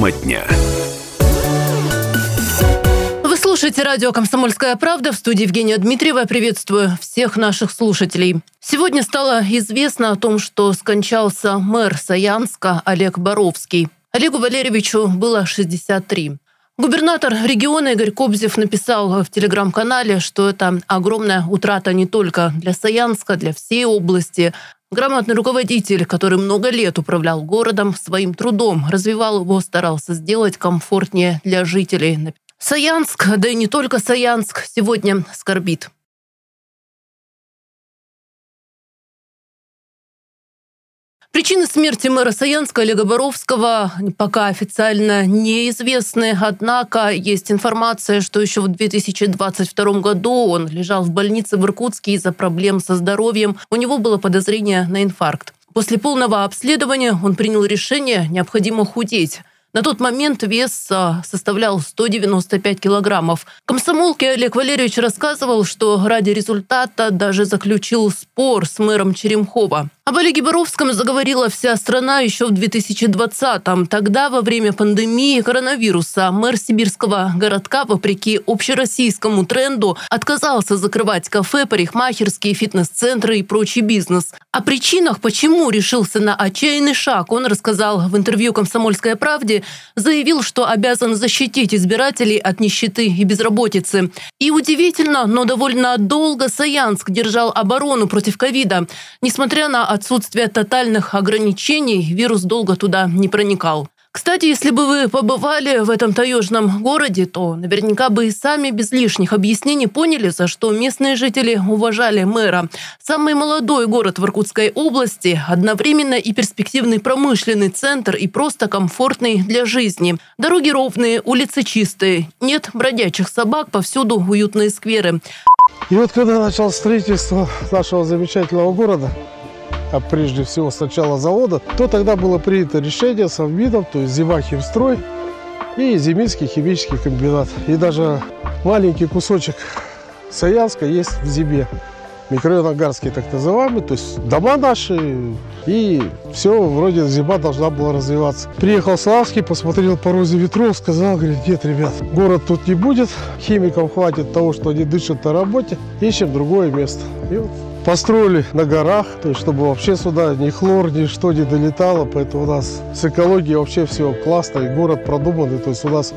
Тема дня. Вы слушаете радио «Комсомольская правда» в студии Евгения Дмитриева. Приветствую всех наших слушателей. Сегодня стало известно о том, что скончался мэр Саянска Олег Боровский. Олегу Валерьевичу было 63. Губернатор региона Игорь Кобзев написал в телеграм-канале, что это огромная утрата не только для Саянска, для всей области. Грамотный руководитель, который много лет управлял городом, своим трудом развивал его, старался сделать комфортнее для жителей. Саянск, да и не только Саянск, сегодня скорбит. Причины смерти мэра Саянска Олега Боровского пока официально неизвестны, однако есть информация, что еще в 2022 году он лежал в больнице в Иркутске из-за проблем со здоровьем. У него было подозрение на инфаркт. После полного обследования он принял решение, необходимо худеть. На тот момент вес а, составлял 195 килограммов. Комсомолке Олег Валерьевич рассказывал, что ради результата даже заключил спор с мэром Черемхова. Об Олеге Боровском заговорила вся страна еще в 2020-м. Тогда, во время пандемии коронавируса, мэр сибирского городка, вопреки общероссийскому тренду, отказался закрывать кафе, парикмахерские, фитнес-центры и прочий бизнес. О причинах, почему решился на отчаянный шаг, он рассказал в интервью «Комсомольской правде», заявил, что обязан защитить избирателей от нищеты и безработицы. И удивительно, но довольно долго Саянск держал оборону против ковида. Несмотря на отсутствия тотальных ограничений вирус долго туда не проникал. Кстати, если бы вы побывали в этом таежном городе, то наверняка бы и сами без лишних объяснений поняли, за что местные жители уважали мэра. Самый молодой город в Иркутской области, одновременно и перспективный промышленный центр, и просто комфортный для жизни. Дороги ровные, улицы чистые, нет бродячих собак, повсюду уютные скверы. И вот когда началось строительство нашего замечательного города, а прежде всего сначала завода, то тогда было принято решение совмидом, то есть Зима Химстрой и Зиминский химический комбинат. И даже маленький кусочек Саянска есть в Зиме. Микрорайон Агарский так называемый, то есть дома наши, и все, вроде зима должна была развиваться. Приехал Славский, посмотрел по розе ветров, сказал, говорит, нет, ребят, город тут не будет, химикам хватит того, что они дышат на работе, ищем другое место. И вот построили на горах, то есть чтобы вообще сюда ни хлор, ни что не долетало, поэтому у нас с экологией вообще все классно, и город продуманный, то есть у нас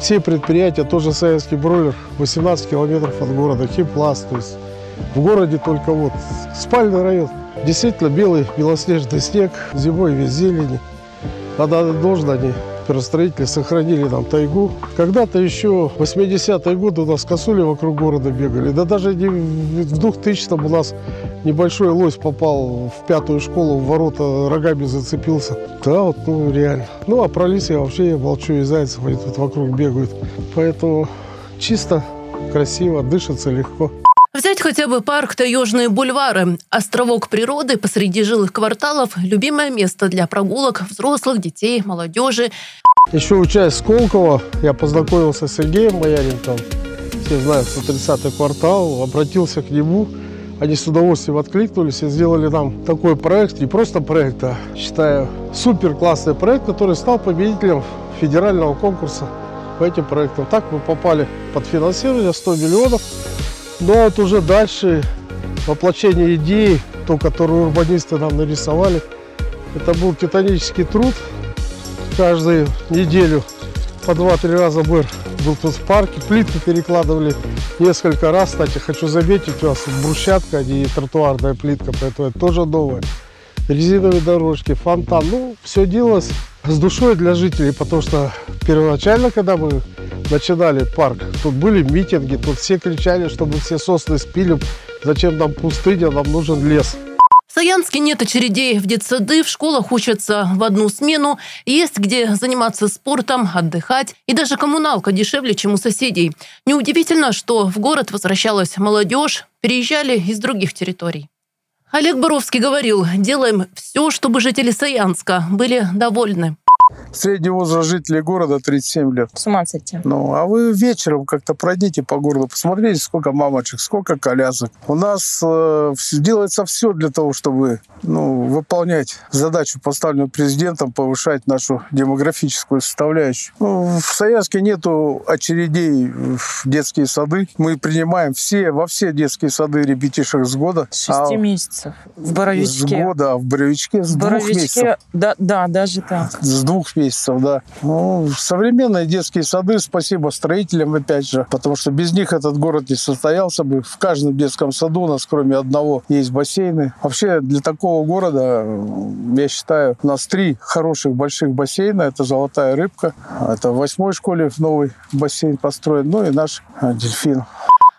все предприятия, тоже Саянский бройлер, 18 километров от города, химпласт, то есть в городе только вот спальный район. Действительно белый белоснежный снег, зимой весь зелени. Надо должно они первостроители сохранили там тайгу. Когда-то еще в 80-е годы у нас косули вокруг города бегали. Да даже в 2000-м у нас небольшой лось попал в пятую школу, в ворота рогами зацепился. Да, вот, ну, реально. Ну, а про лис я вообще я молчу, и зайцев они тут вокруг бегают. Поэтому чисто, красиво, дышится легко. Взять хотя бы парк Таежные бульвары. Островок природы посреди жилых кварталов – любимое место для прогулок взрослых, детей, молодежи. Еще учась в Сколково, я познакомился с Сергеем Бояренковым. Все знают, 130-й квартал, обратился к нему. Они с удовольствием откликнулись и сделали нам такой проект. Не просто проект, а, считаю, супер классный проект, который стал победителем федерального конкурса по этим проектам. Так мы попали под финансирование 100 миллионов. Но ну, вот уже дальше воплощение идеи, то, которую урбанисты нам нарисовали, это был титанический труд. Каждую неделю по два-три раза мы был тут в парке, плитку перекладывали несколько раз. Кстати, хочу заметить, у вас брусчатка, а не тротуарная плитка, поэтому это тоже новое. Резиновые дорожки, фонтан. Ну, все делалось с душой для жителей, потому что первоначально, когда мы начинали парк, тут были митинги, тут все кричали, чтобы все сосны спили, зачем нам пустыня, нам нужен лес. В Саянске нет очередей в детсады, в школах учатся в одну смену, есть где заниматься спортом, отдыхать, и даже коммуналка дешевле, чем у соседей. Неудивительно, что в город возвращалась молодежь, переезжали из других территорий. Олег Боровский говорил, делаем все, чтобы жители Саянска были довольны. Средний возраст жителей города 37 лет. С ума сойти. Ну, а вы вечером как-то пройдите по городу, посмотрите, сколько мамочек, сколько колясок. У нас э, делается все для того, чтобы ну, выполнять задачу, поставленную президентом, повышать нашу демографическую составляющую. Ну, в Саянске нету очередей в детские сады. Мы принимаем все, во все детские сады ребятишек с года. С шести а месяцев. В Боровичке. С года, а в Боровичке с в двух Боровичке, месяцев. Да, да, даже так. С двух месяцев, да. Ну, современные детские сады, спасибо строителям, опять же, потому что без них этот город не состоялся бы. В каждом детском саду у нас, кроме одного, есть бассейны. Вообще, для такого города, я считаю, у нас три хороших больших бассейна. Это «Золотая рыбка», это в восьмой школе новый бассейн построен, ну и наш «Дельфин».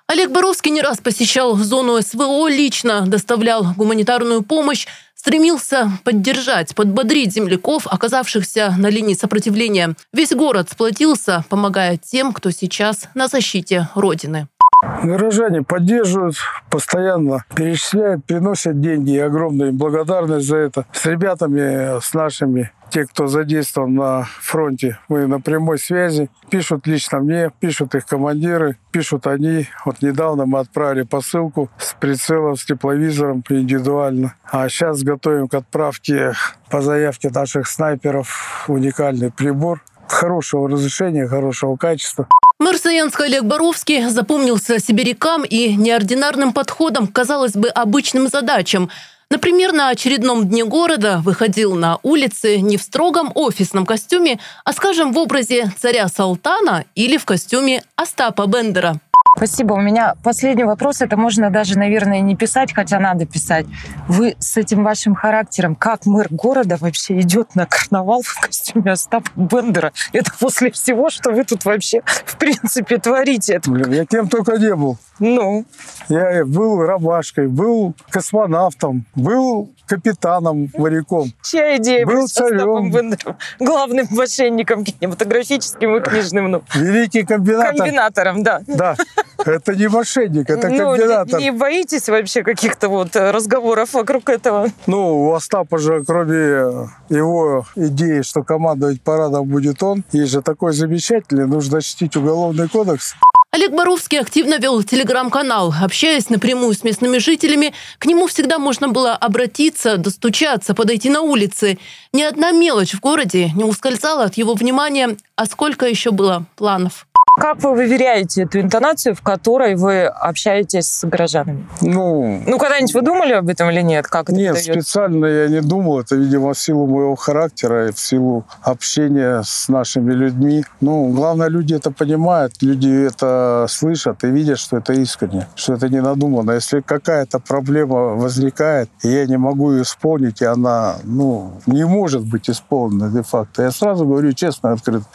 Олег Боровский не раз посещал зону СВО, лично доставлял гуманитарную помощь, стремился поддержать, подбодрить земляков, оказавшихся на линии сопротивления. Весь город сплотился, помогая тем, кто сейчас на защите Родины. Горожане поддерживают, постоянно перечисляют, приносят деньги. И огромная благодарность за это. С ребятами, с нашими, те, кто задействован на фронте, мы на прямой связи. Пишут лично мне, пишут их командиры, пишут они. Вот недавно мы отправили посылку с прицелом, с тепловизором индивидуально. А сейчас готовим к отправке по заявке наших снайперов уникальный прибор хорошего разрешения, хорошего качества. Мэр Олег Боровский запомнился сибирякам и неординарным подходом, казалось бы, обычным задачам. Например, на очередном дне города выходил на улицы не в строгом офисном костюме, а, скажем, в образе царя Салтана или в костюме Остапа Бендера. Спасибо. У меня последний вопрос. Это можно даже, наверное, не писать, хотя надо писать. Вы с этим вашим характером, как мэр города вообще идет на карнавал в костюме Остапа Бендера? Это после всего, что вы тут вообще, в принципе, творите. Блин, я кем только не был. Ну? Я был рабашкой, был космонавтом, был капитаном, моряком. Чья идея был царем. Бендером, главным мошенником кинематографическим и книжным? Ну. Великий комбинатор. Комбинатором, да. Да. Это не мошенник, это ну, комбинатор. Не, не боитесь вообще каких-то вот разговоров вокруг этого? Ну, у Остапа же, кроме его идеи, что командовать парадом будет он, есть же такой замечательный, нужно чтить уголовный кодекс. Олег Боровский активно вел телеграм-канал. Общаясь напрямую с местными жителями, к нему всегда можно было обратиться, достучаться, подойти на улице. Ни одна мелочь в городе не ускользала от его внимания, а сколько еще было планов. Как вы выверяете эту интонацию, в которой вы общаетесь с горожанами? Ну, ну когда-нибудь вы думали об этом или нет? Как это нет, специально я не думал. Это, видимо, в силу моего характера и в силу общения с нашими людьми. Ну, главное, люди это понимают, люди это слышат и видят, что это искренне, что это не надумано. Если какая-то проблема возникает, и я не могу ее исполнить, и она, ну, не может быть исполнена де-факто, я сразу говорю честно, открыто,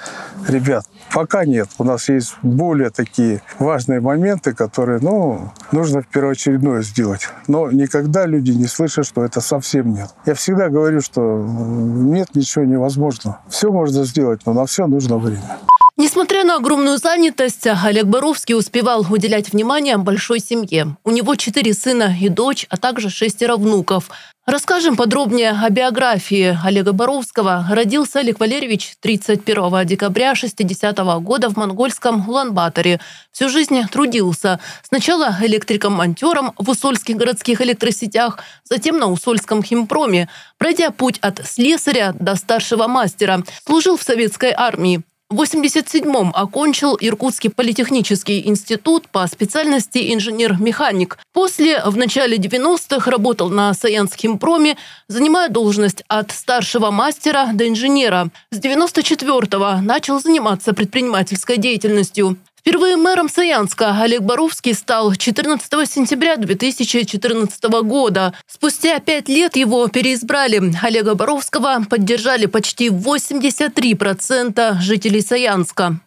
ребят, пока нет. У нас есть более такие важные моменты, которые, ну, нужно в первоочередное сделать. Но никогда люди не слышат, что это совсем нет. Я всегда говорю, что нет ничего невозможного. Все можно сделать, но на все нужно время. Несмотря на огромную занятость, Олег Боровский успевал уделять внимание большой семье. У него четыре сына и дочь, а также шестеро внуков. Расскажем подробнее о биографии Олега Боровского. Родился Олег Валерьевич 31 декабря 60 -го года в монгольском Улан-Баторе. Всю жизнь трудился. Сначала электриком-монтером в Усольских городских электросетях, затем на Усольском химпроме, пройдя путь от слесаря до старшего мастера. Служил в советской армии. В 87-м окончил Иркутский политехнический институт по специальности инженер-механик. После, в начале 90-х, работал на Саянском проме, занимая должность от старшего мастера до инженера. С 94-го начал заниматься предпринимательской деятельностью. Впервые мэром Саянска Олег Боровский стал 14 сентября 2014 года. Спустя пять лет его переизбрали. Олега Боровского поддержали почти 83% жителей Саянска.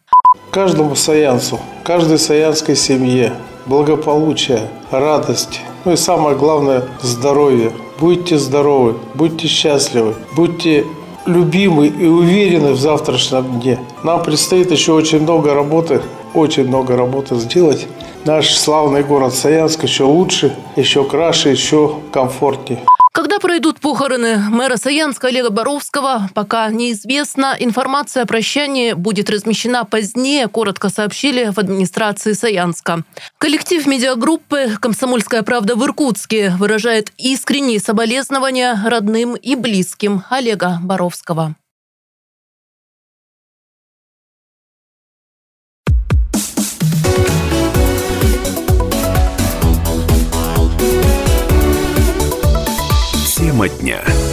Каждому саянцу, каждой саянской семье благополучие, радость, ну и самое главное – здоровье. Будьте здоровы, будьте счастливы, будьте любимы и уверены в завтрашнем дне. Нам предстоит еще очень много работы очень много работы сделать. Наш славный город Саянск еще лучше, еще краше, еще комфортнее. Когда пройдут похороны мэра Саянска Олега Боровского, пока неизвестно. Информация о прощании будет размещена позднее, коротко сообщили в администрации Саянска. Коллектив медиагруппы «Комсомольская правда» в Иркутске выражает искренние соболезнования родным и близким Олега Боровского. Тема дня.